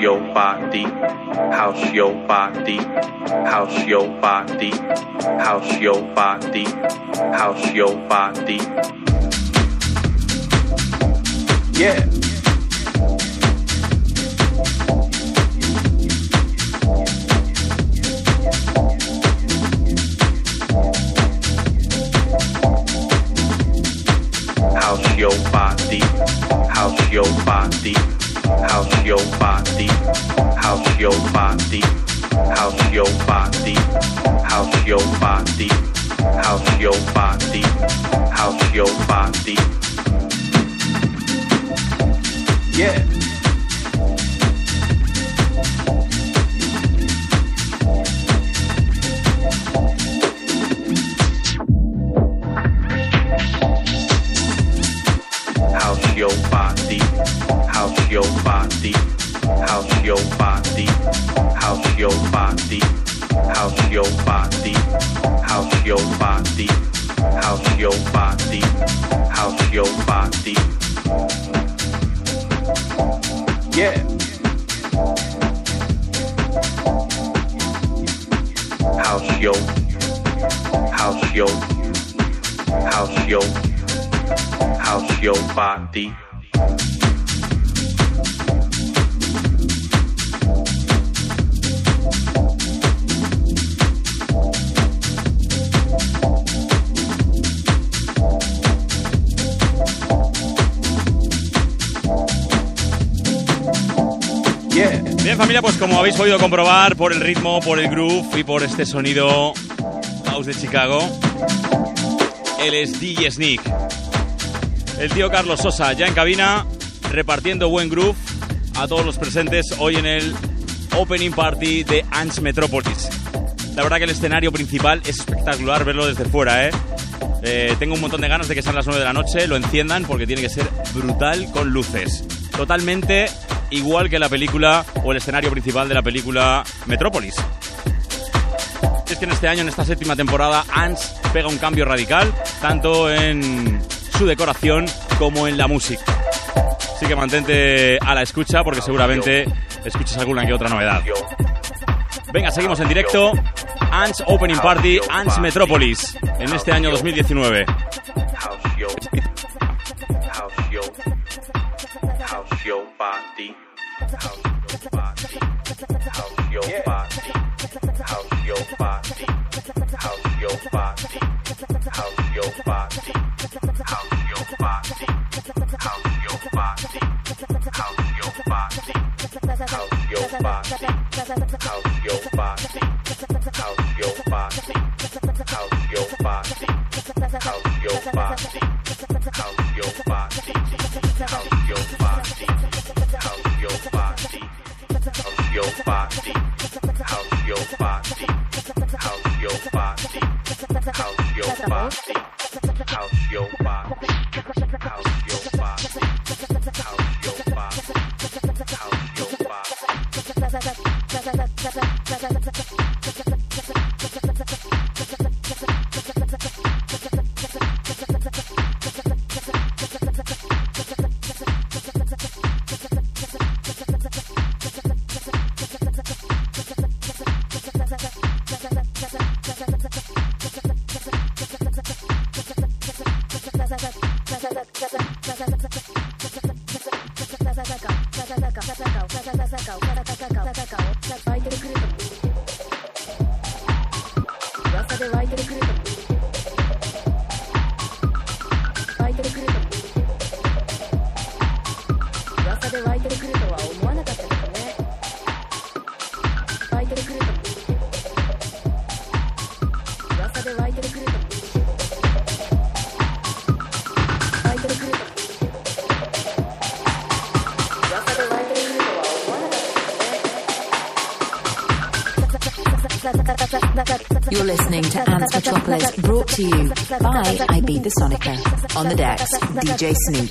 your body, house your body, house your body, house your body, house your body. Yeah. Habéis podido comprobar por el ritmo, por el groove y por este sonido house de Chicago, él es DJ Sneak. El tío Carlos Sosa ya en cabina, repartiendo buen groove a todos los presentes hoy en el Opening Party de Ants Metropolis. La verdad que el escenario principal es espectacular verlo desde fuera, ¿eh? ¿eh? tengo un montón de ganas de que sean las 9 de la noche, lo enciendan porque tiene que ser brutal con luces. Totalmente igual que la película o el escenario principal de la película Metrópolis. Es que en este año, en esta séptima temporada, Ants pega un cambio radical, tanto en su decoración como en la música. Así que mantente a la escucha porque seguramente escuches alguna que otra novedad. Venga, seguimos en directo. Ants Opening Party, Ants Metropolis, en este año 2019. Music. Dance Metropolis brought to you by IB the Sonica. On the decks, DJ Sneak.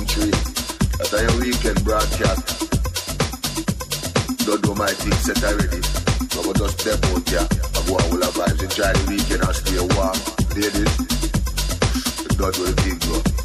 country that I weekend broadcast. Don't do my thing set already. So I just step out here. I go all the vibes and try the weekend and stay warm. Ladies, God will big up.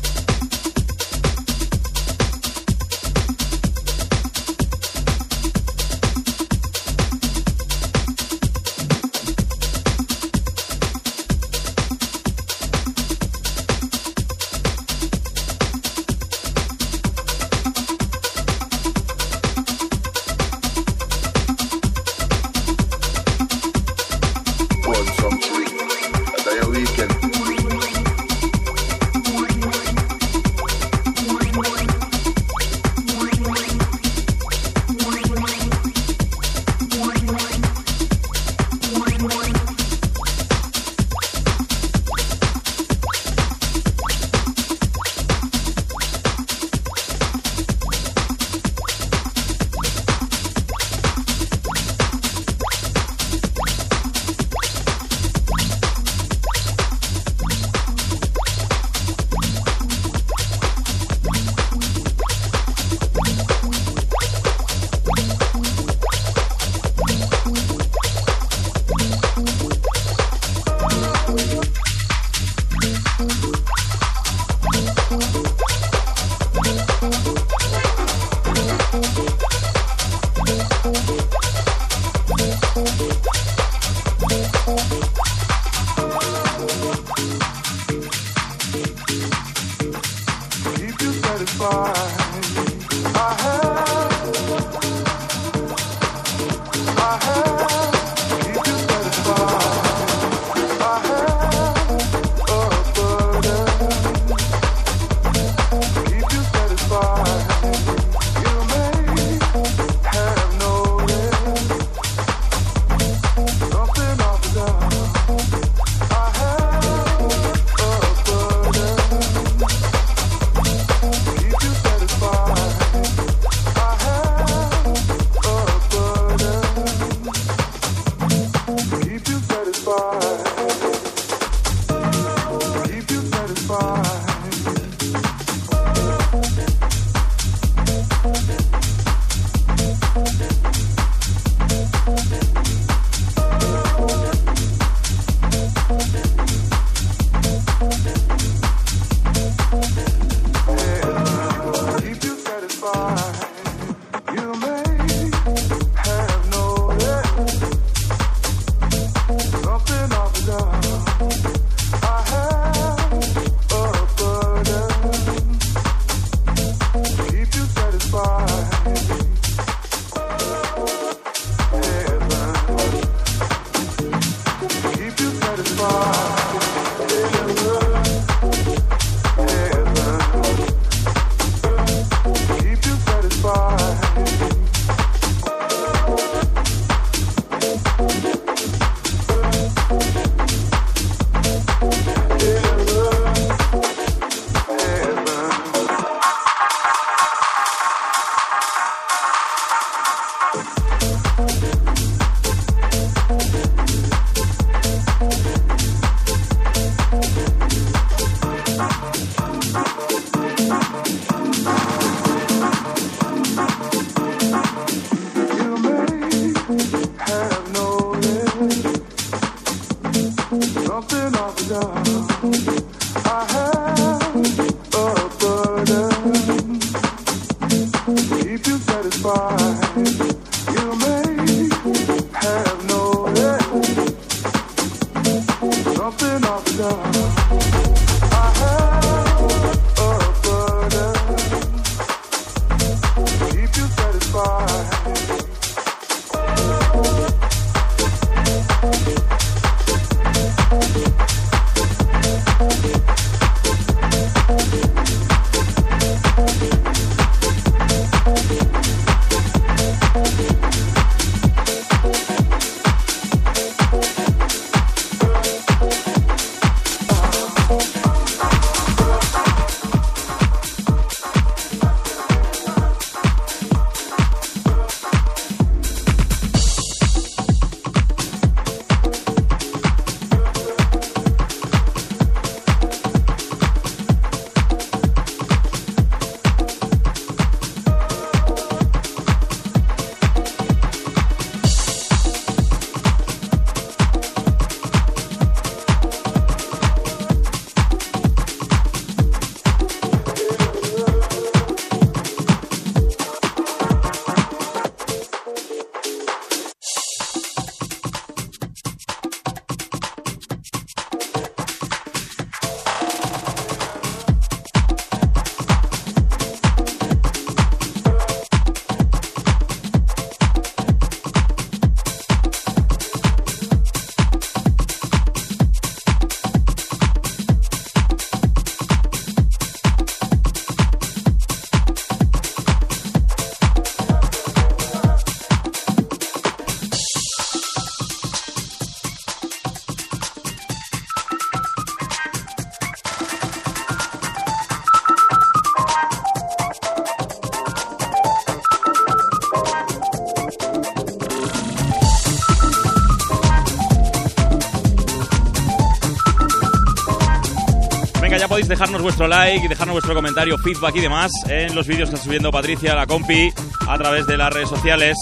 Dejarnos vuestro like y dejarnos vuestro comentario, feedback y demás en los vídeos que está subiendo Patricia, la compi, a través de las redes sociales.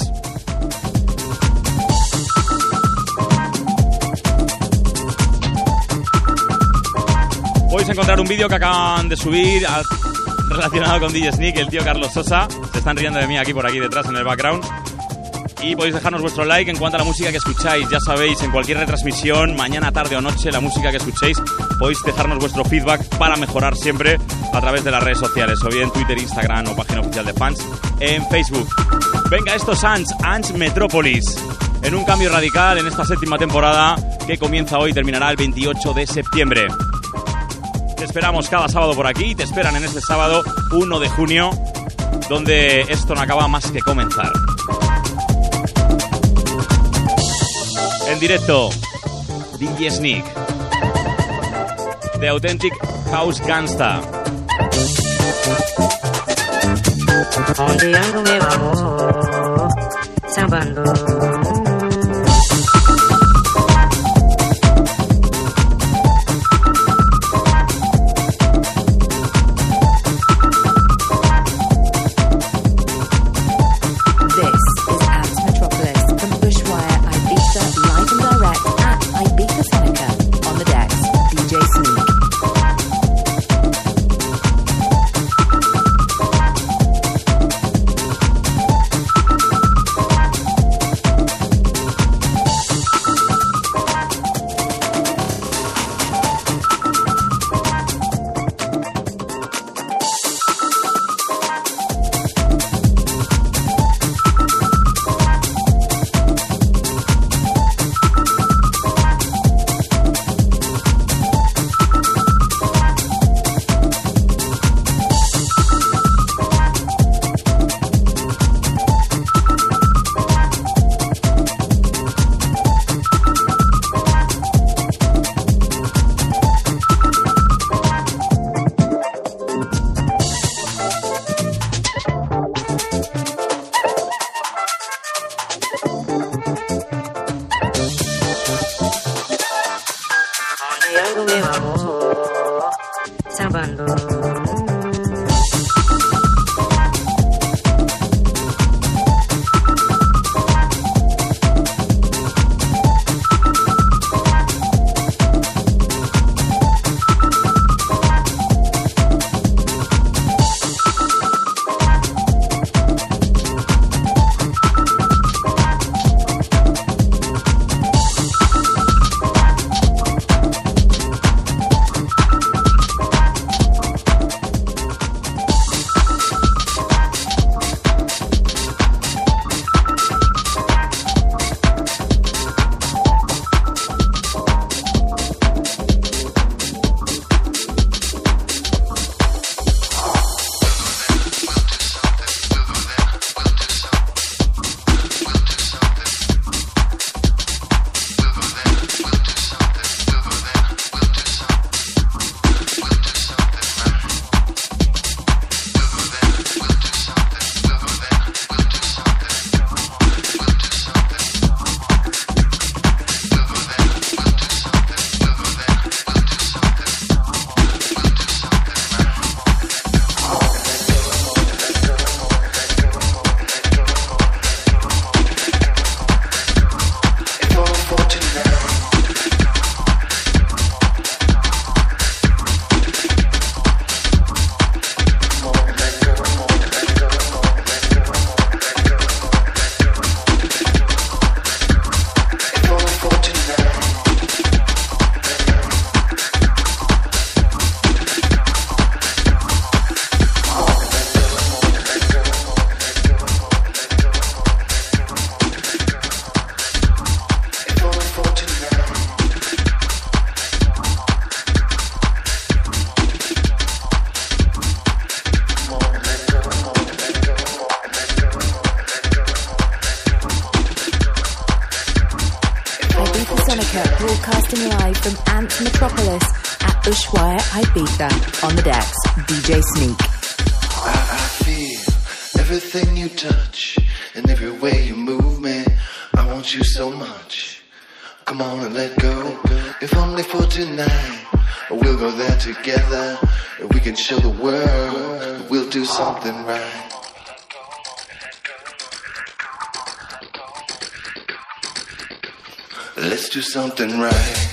Podéis encontrar un vídeo que acaban de subir relacionado con DJ Sneak, el tío Carlos Sosa. Se están riendo de mí aquí por aquí detrás en el background y podéis dejarnos vuestro like en cuanto a la música que escucháis. Ya sabéis, en cualquier retransmisión, mañana, tarde o noche, la música que escuchéis, podéis dejarnos vuestro feedback para mejorar siempre a través de las redes sociales, o bien Twitter, Instagram o página oficial de fans en Facebook. Venga, esto es Ants, Ants Metropolis, en un cambio radical en esta séptima temporada que comienza hoy y terminará el 28 de septiembre. Te esperamos cada sábado por aquí, te esperan en este sábado 1 de junio, donde esto no acaba más que comenzar. En directo, DJ Sneak. The Authentic House Gangsta. Olvidando mi voz. something right. Let's do something right.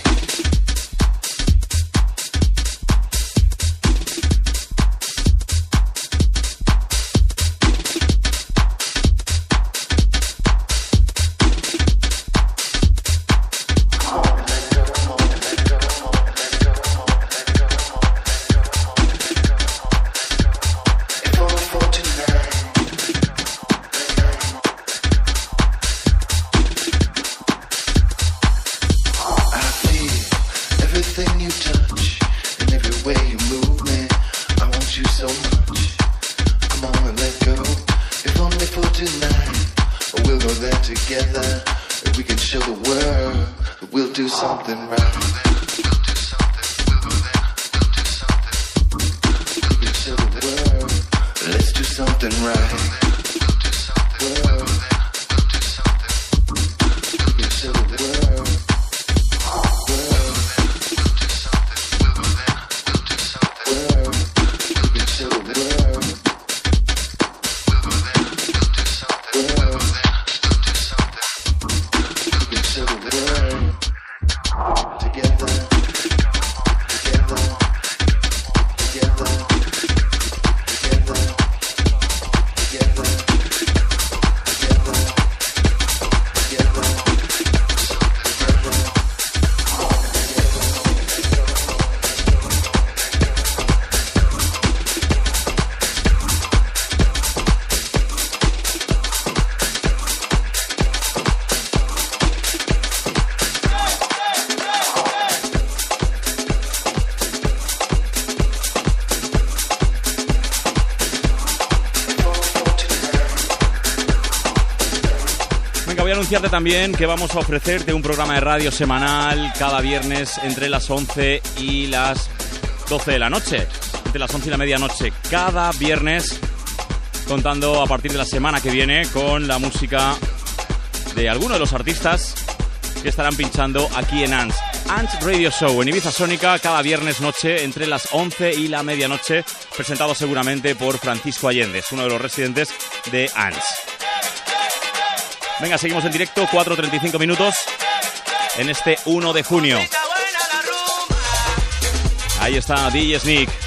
También que vamos a ofrecerte un programa de radio semanal cada viernes entre las 11 y las 12 de la noche. Entre las 11 y la medianoche. Cada viernes contando a partir de la semana que viene con la música de algunos de los artistas que estarán pinchando aquí en ANS. Ant Radio Show en Ibiza Sónica cada viernes noche entre las 11 y la medianoche, presentado seguramente por Francisco Allende, uno de los residentes de Ants. Venga, seguimos en directo, 4.35 minutos en este 1 de junio. Ahí está DJ Sneak.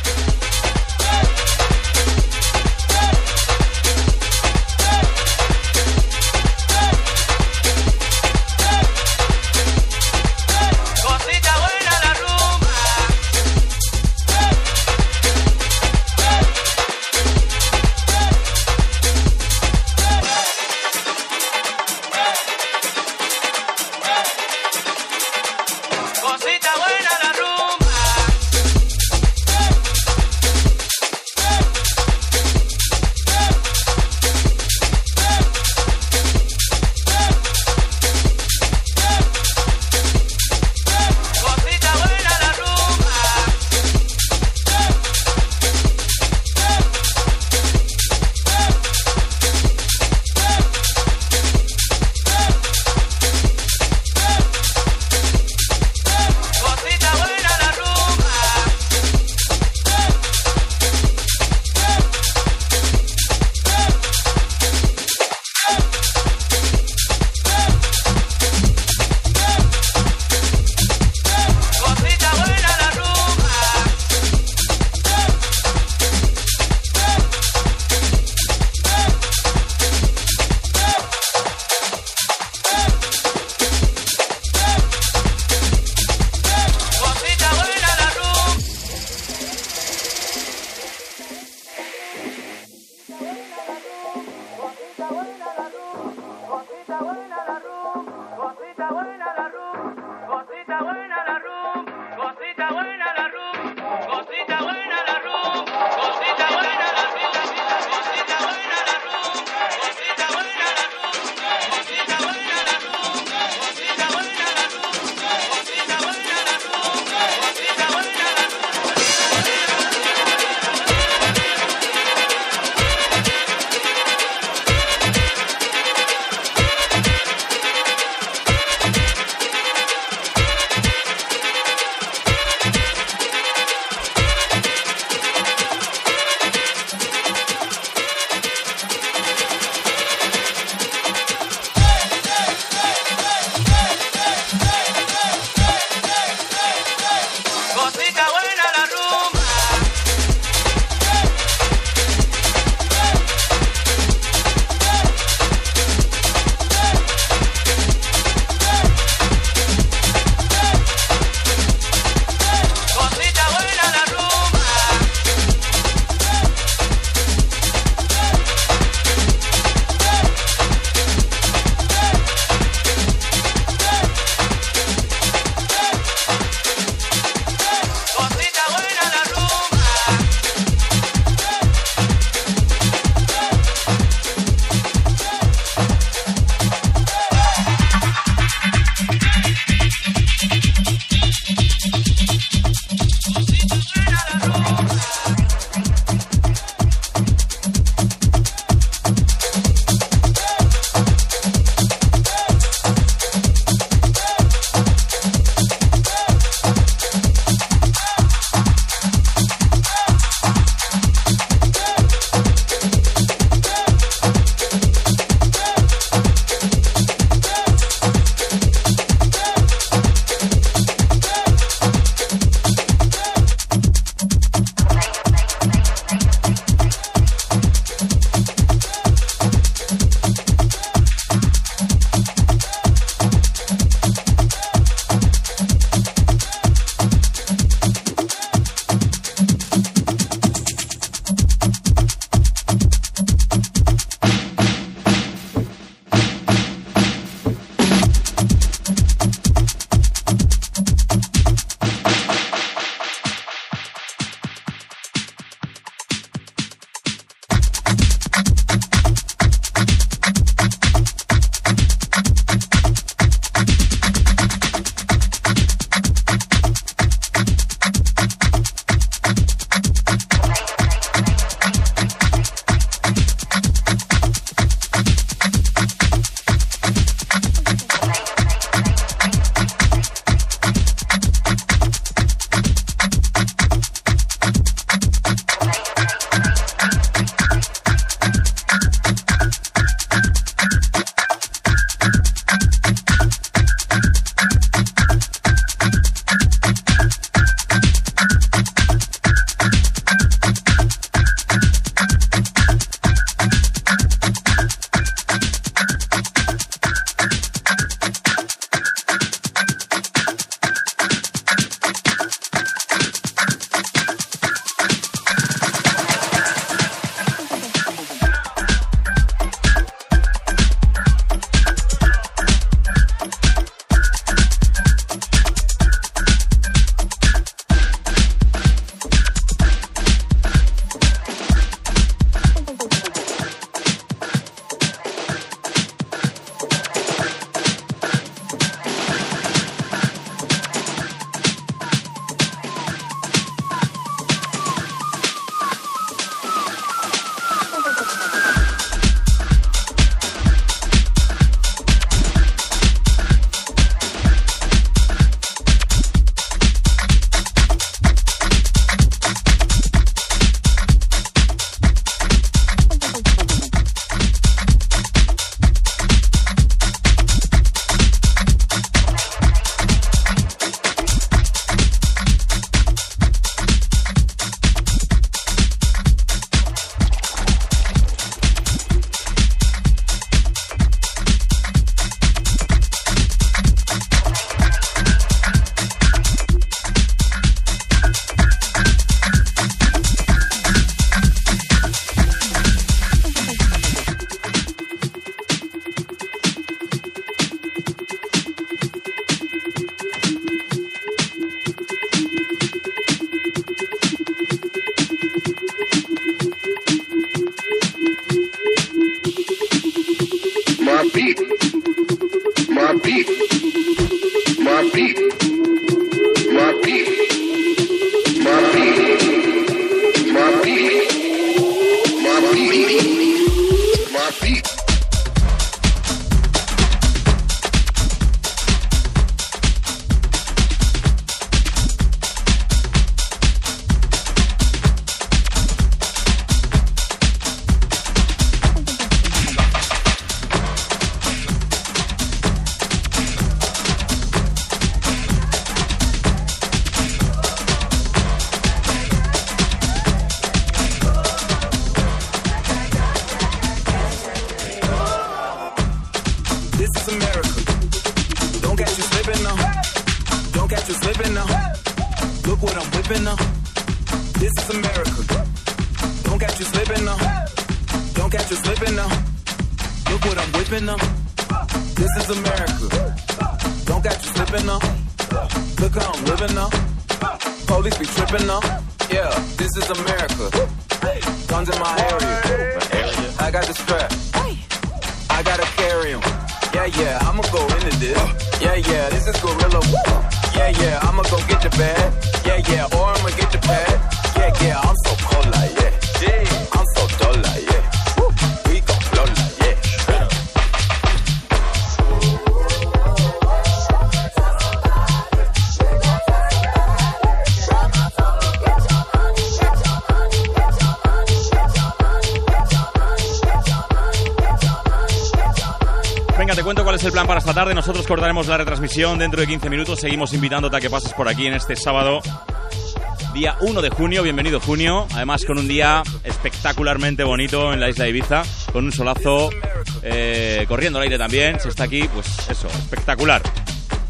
Nosotros cortaremos la retransmisión dentro de 15 minutos. Seguimos invitándote a que pases por aquí en este sábado, día 1 de junio. Bienvenido junio. Además con un día espectacularmente bonito en la isla de Ibiza, con un solazo eh, corriendo el aire también. Se está aquí, pues eso, espectacular.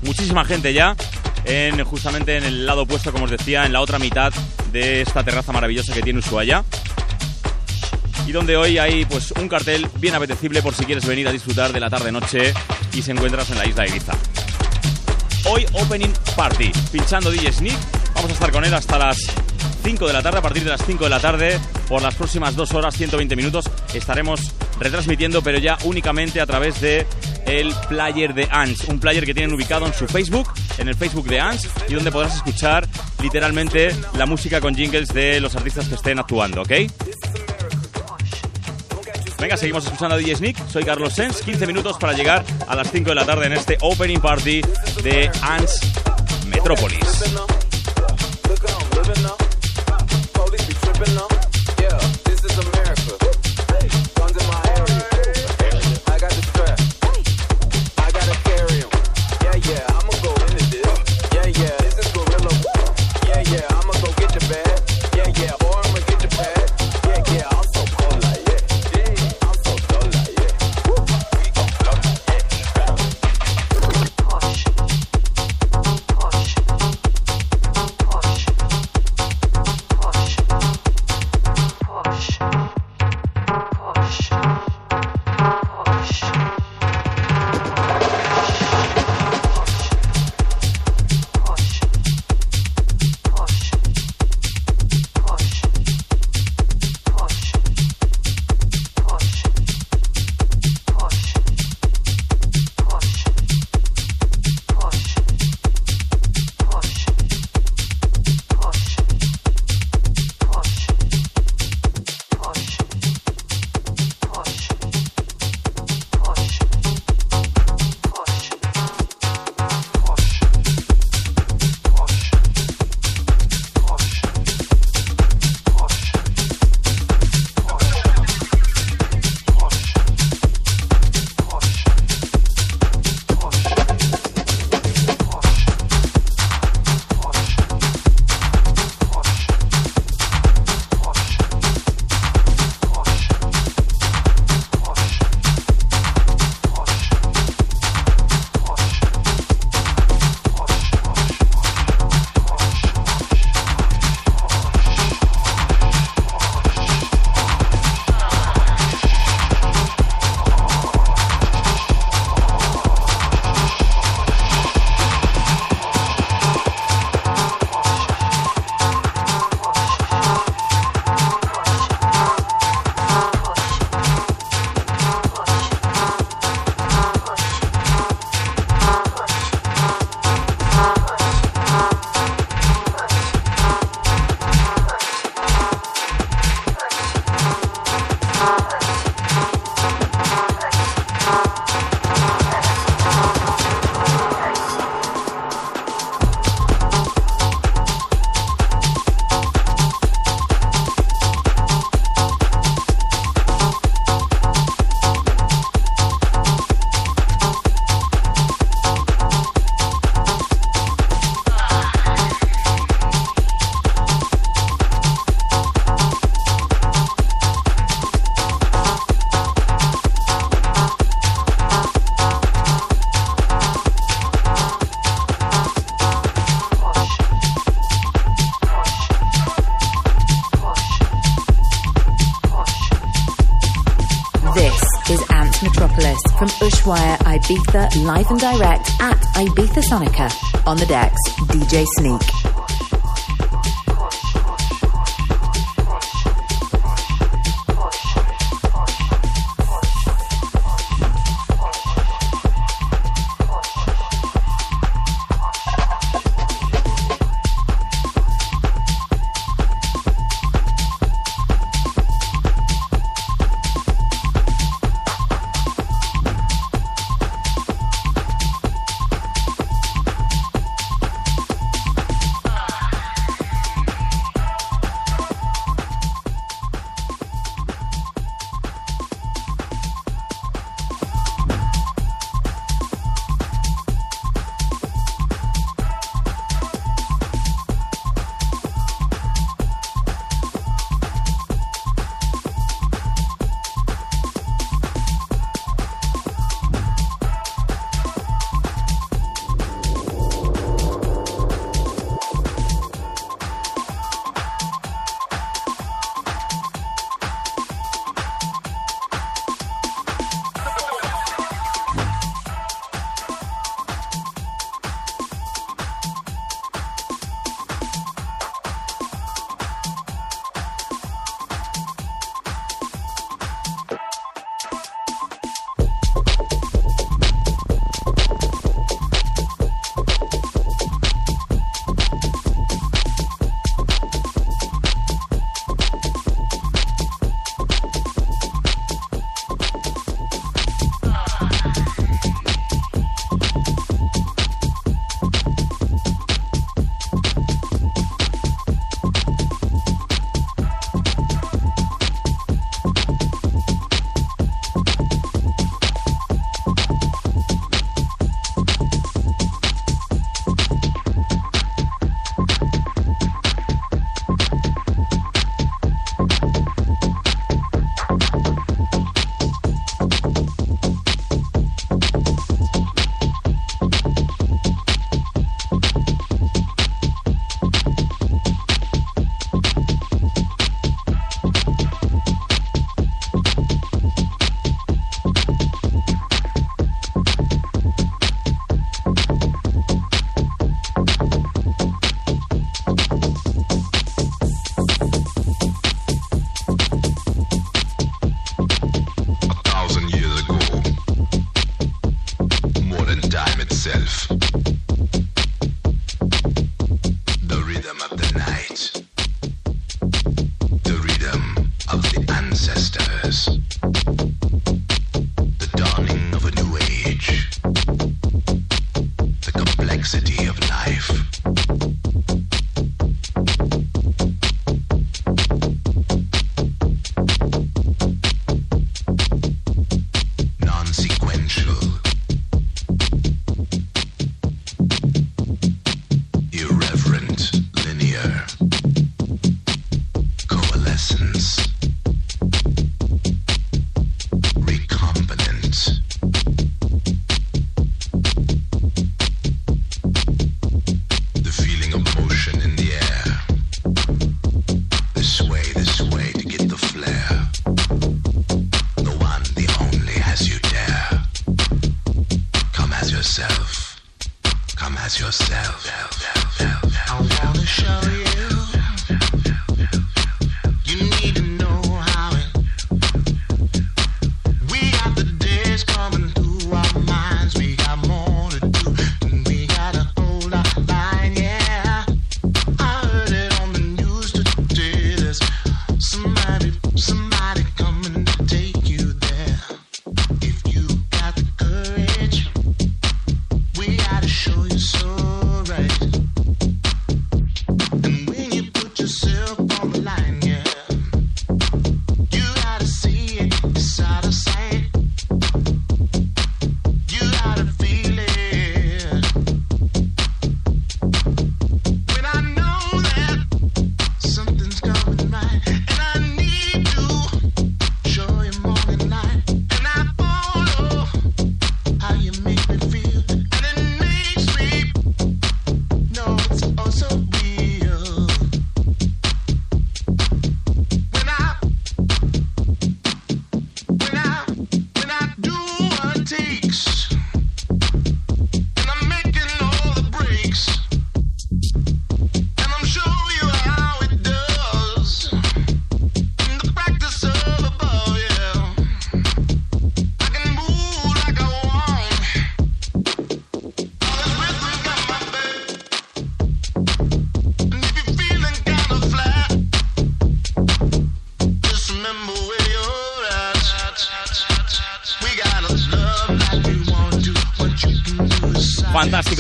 Muchísima gente ya, en, justamente en el lado opuesto, como os decía, en la otra mitad de esta terraza maravillosa que tiene Ushuaia y donde hoy hay pues un cartel bien apetecible por si quieres venir a disfrutar de la tarde-noche y se encuentras en la isla de Ibiza. Hoy Opening Party, pinchando DJ Sneak. Vamos a estar con él hasta las 5 de la tarde, a partir de las 5 de la tarde, por las próximas 2 horas, 120 minutos, estaremos retransmitiendo, pero ya únicamente a través de el player de ANS, un player que tienen ubicado en su Facebook, en el Facebook de ANS, y donde podrás escuchar literalmente la música con jingles de los artistas que estén actuando, ¿ok? Venga, seguimos escuchando a DJ Sneak. Soy Carlos Sens. 15 minutos para llegar a las 5 de la tarde en este opening party de Ants Metropolis. Ibiza live and direct at Ibiza Sonica. On the decks, DJ Sneak.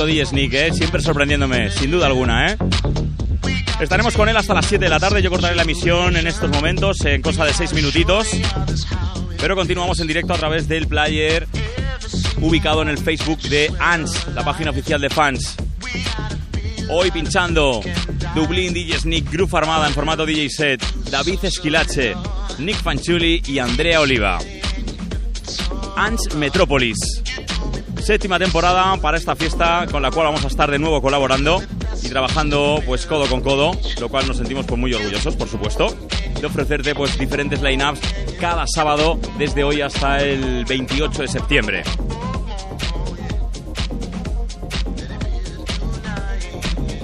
DJ Sneak, ¿eh? siempre sorprendiéndome, sin duda alguna. ¿eh? Estaremos con él hasta las 7 de la tarde. Yo cortaré la emisión en estos momentos, en cosa de 6 minutitos. Pero continuamos en directo a través del player ubicado en el Facebook de ANS, la página oficial de fans. Hoy pinchando Dublín DJ Sneak, Groove Armada en formato DJ set, David Esquilache, Nick Fanchuli y Andrea Oliva. ANS Metrópolis. Séptima temporada para esta fiesta con la cual vamos a estar de nuevo colaborando y trabajando pues codo con codo, lo cual nos sentimos pues muy orgullosos, por supuesto, de ofrecerte pues diferentes lineups cada sábado desde hoy hasta el 28 de septiembre.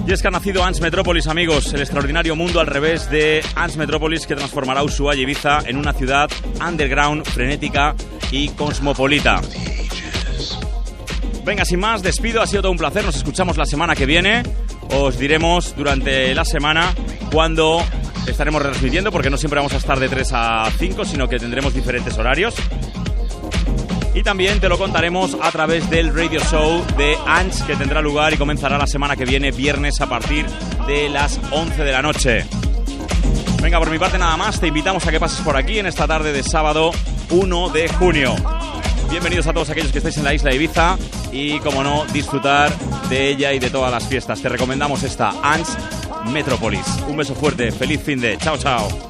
Y es que ha nacido Ans Metropolis, amigos, el extraordinario mundo al revés de Ans Metropolis que transformará Ushuaia y Ibiza en una ciudad underground, frenética y cosmopolita. Venga, sin más, despido, ha sido todo un placer, nos escuchamos la semana que viene. Os diremos durante la semana cuando estaremos retransmitiendo, porque no siempre vamos a estar de 3 a 5, sino que tendremos diferentes horarios. Y también te lo contaremos a través del radio show de Ants que tendrá lugar y comenzará la semana que viene, viernes a partir de las 11 de la noche. Venga, por mi parte nada más, te invitamos a que pases por aquí en esta tarde de sábado 1 de junio. Bienvenidos a todos aquellos que estáis en la isla de Ibiza y, como no, disfrutar de ella y de todas las fiestas. Te recomendamos esta Ants Metropolis. Un beso fuerte, feliz fin de. Chao, chao.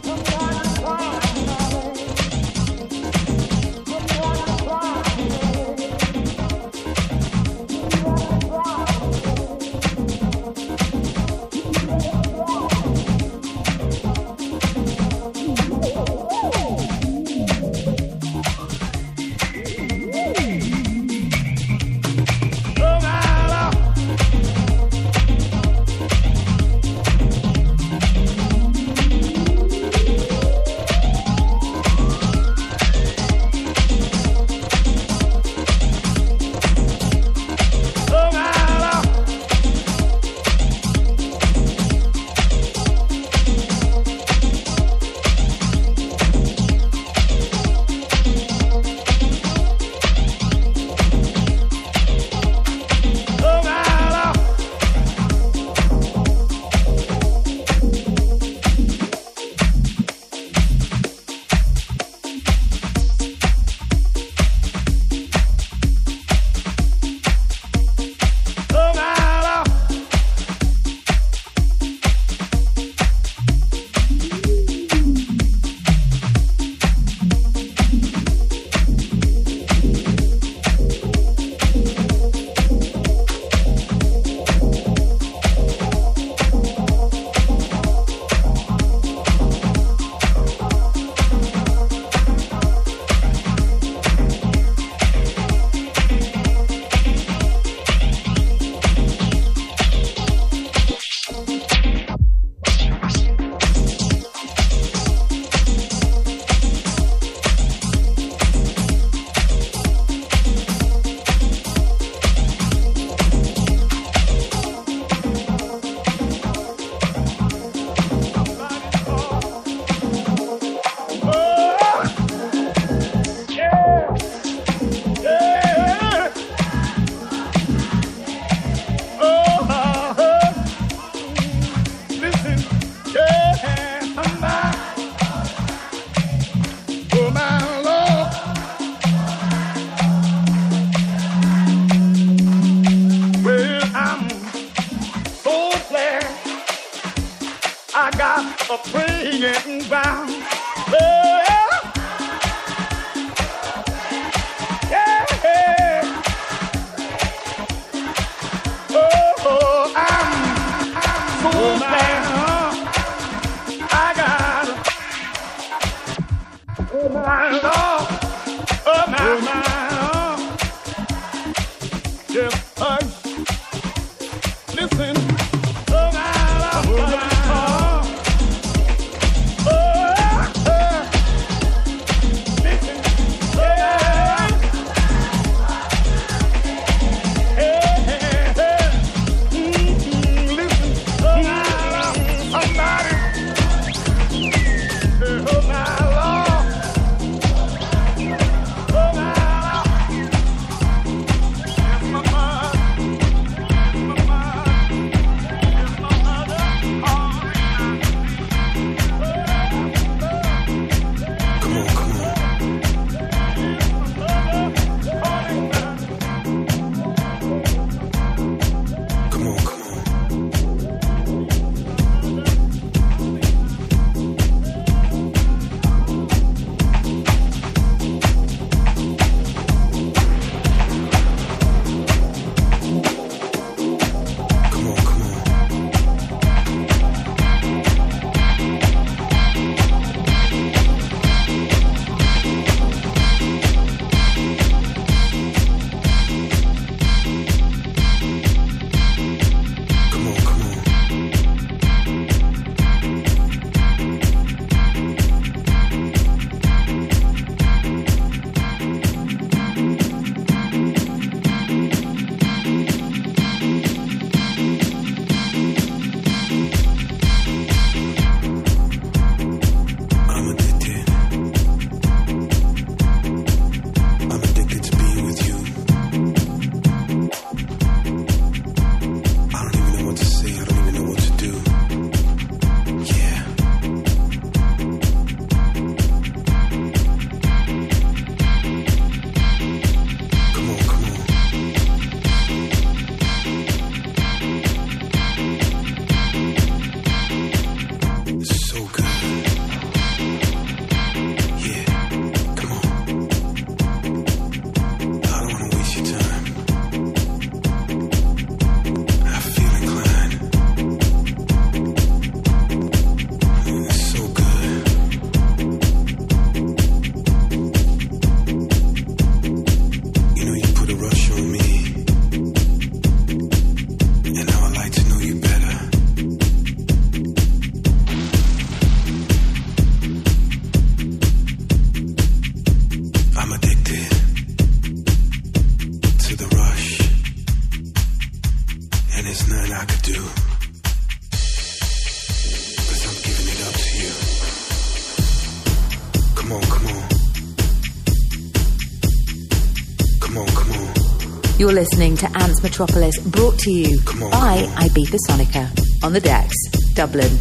You're listening to Ants Metropolis, brought to you on, by Ibiza Sonica on the decks, Dublin.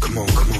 Come on, come on.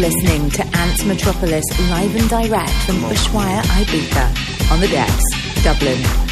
listening to Ants Metropolis live and direct from Bushwire Ibiza on the decks, Dublin.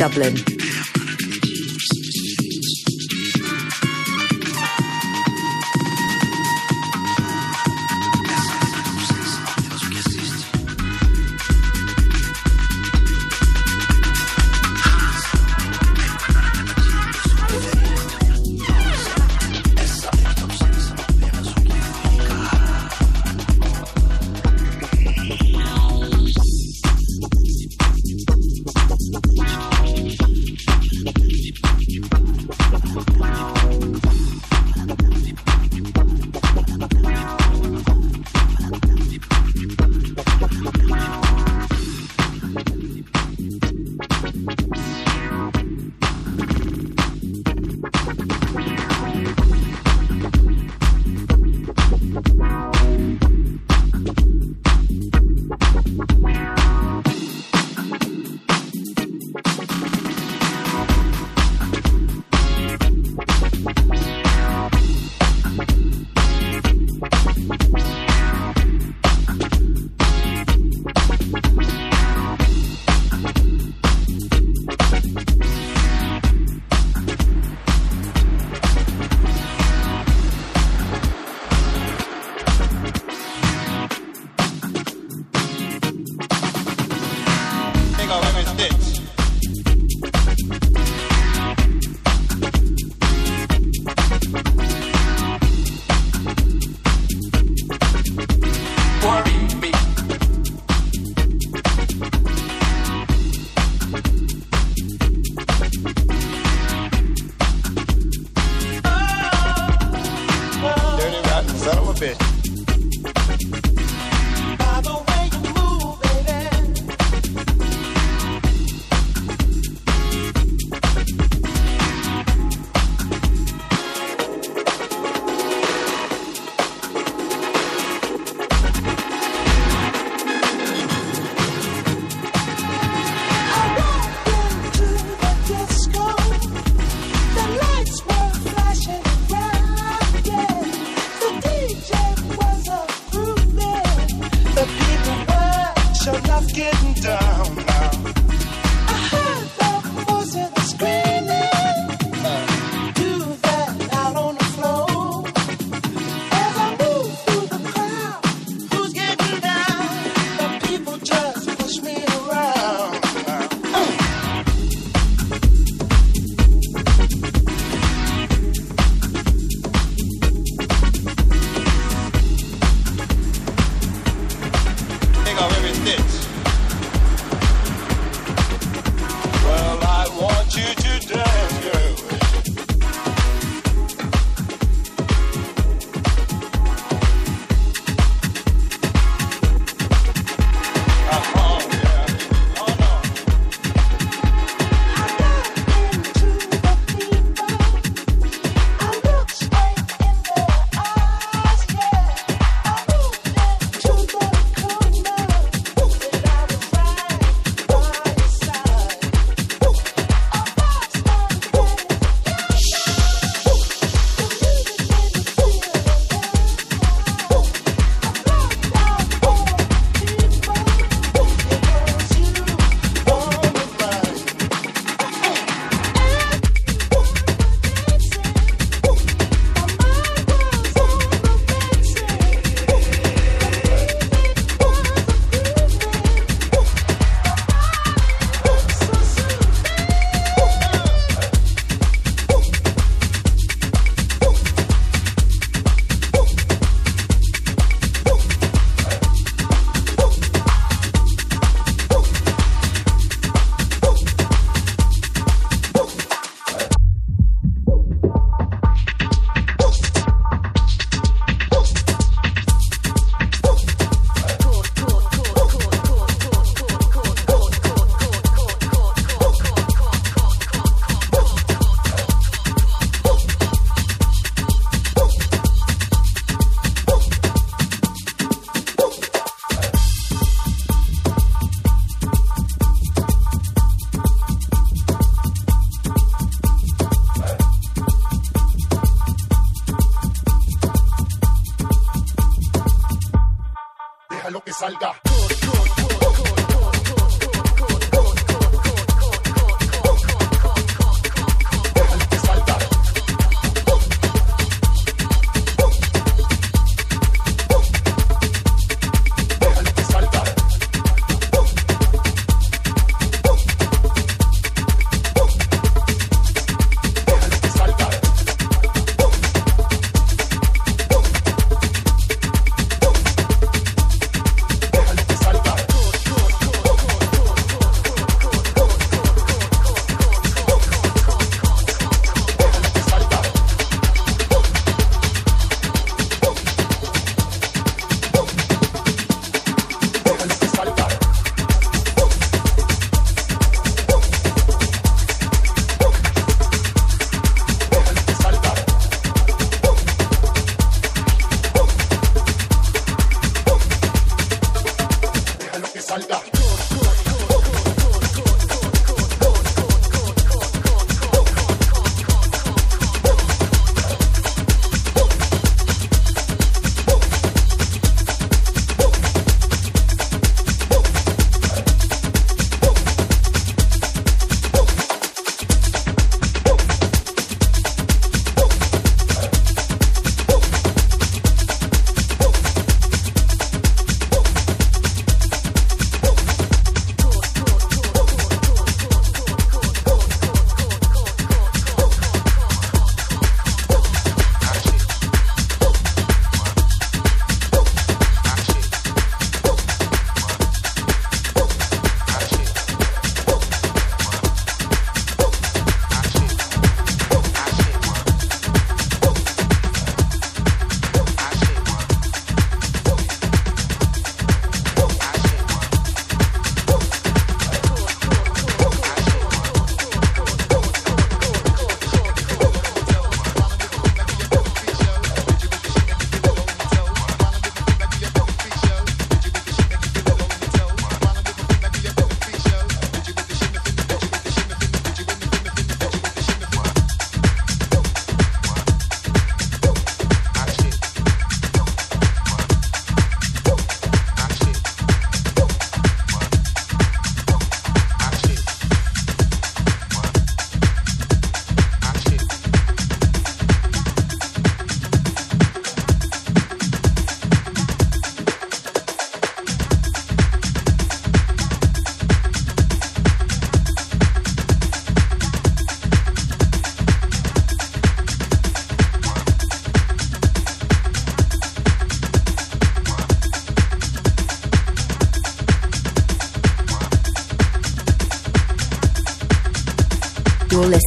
Dublin.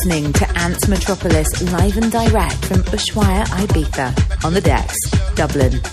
Listening to Ants Metropolis live and direct from Ushuaia, Ibiza. On the decks, Dublin.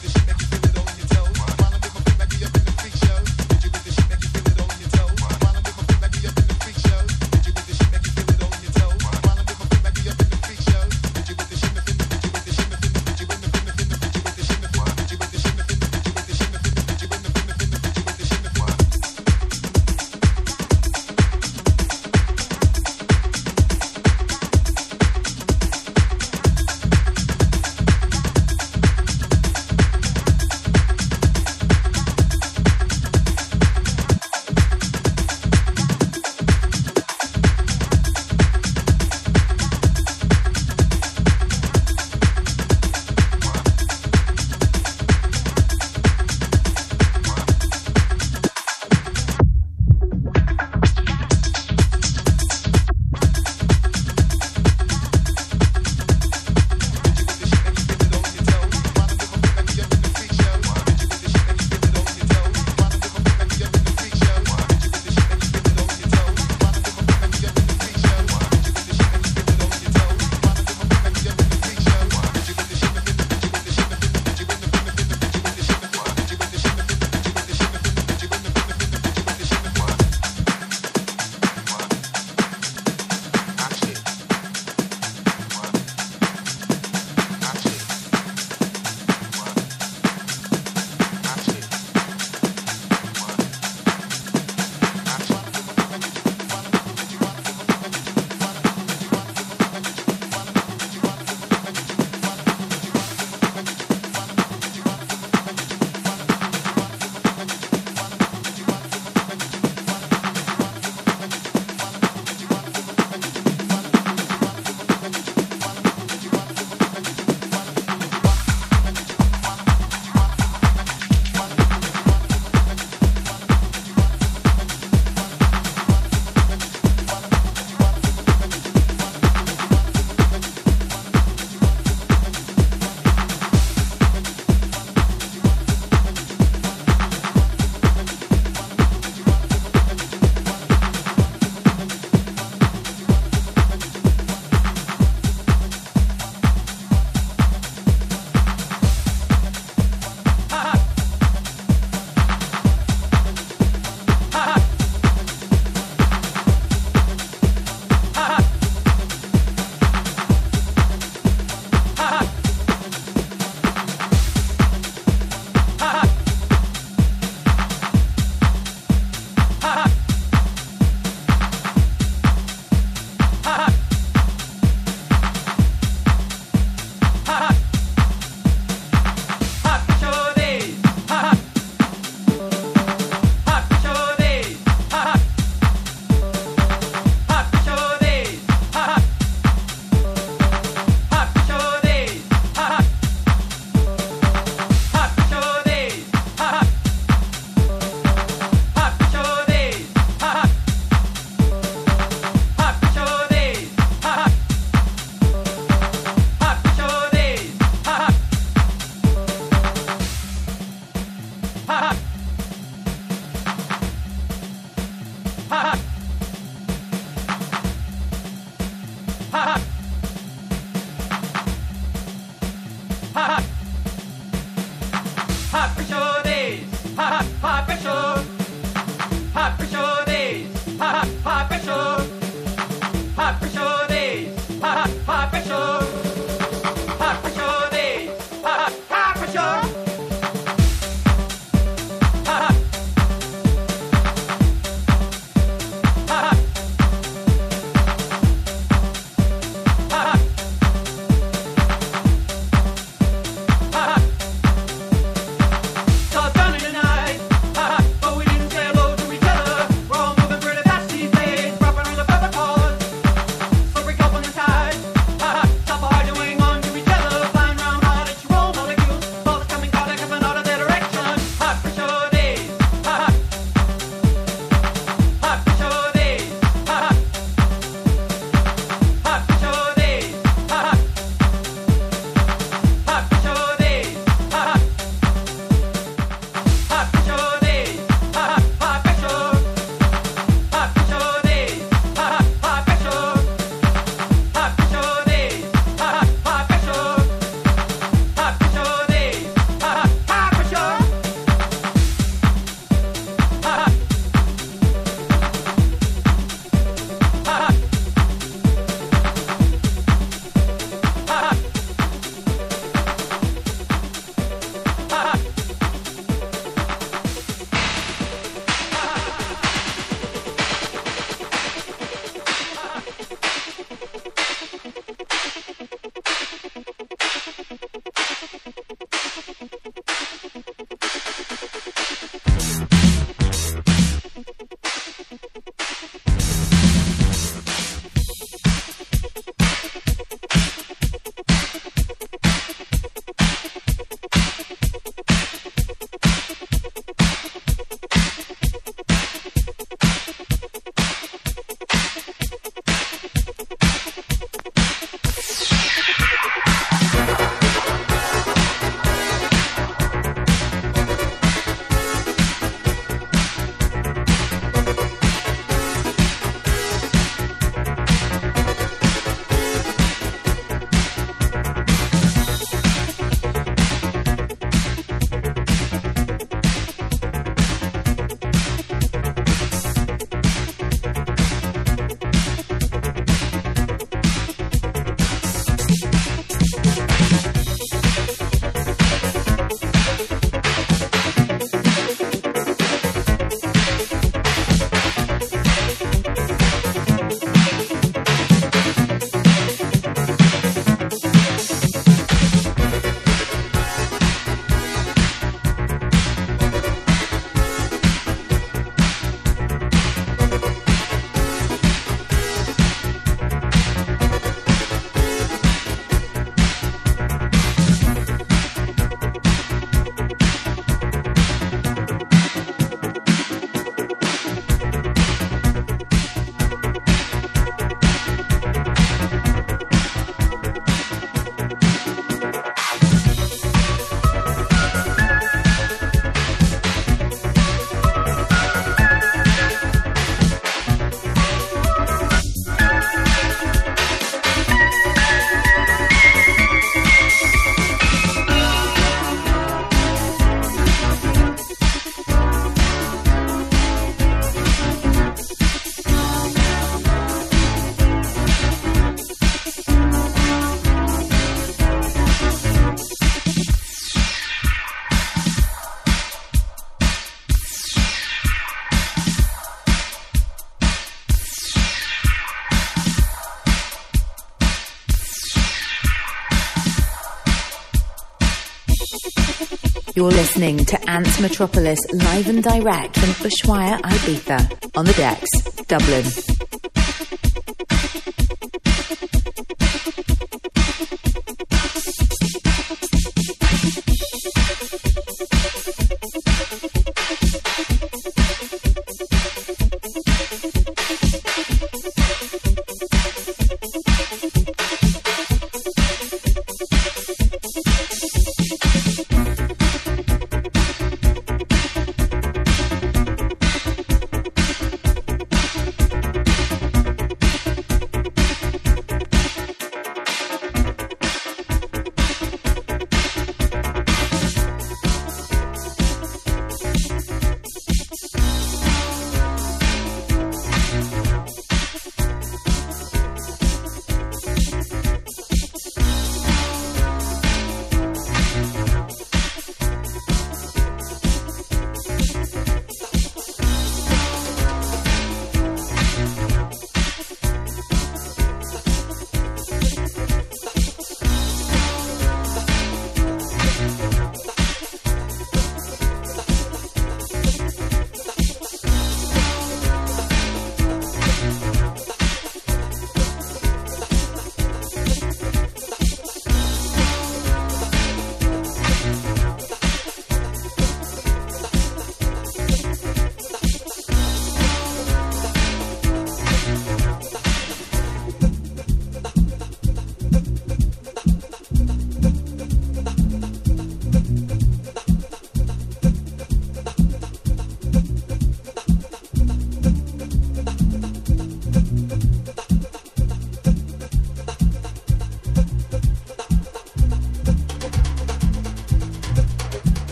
You're listening to Ants Metropolis live and direct from Ushuaia, Ibiza. On the decks, Dublin.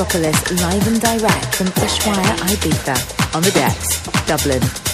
Metropolis live and direct from Ushuaia, Ibiza. On the decks, Dublin.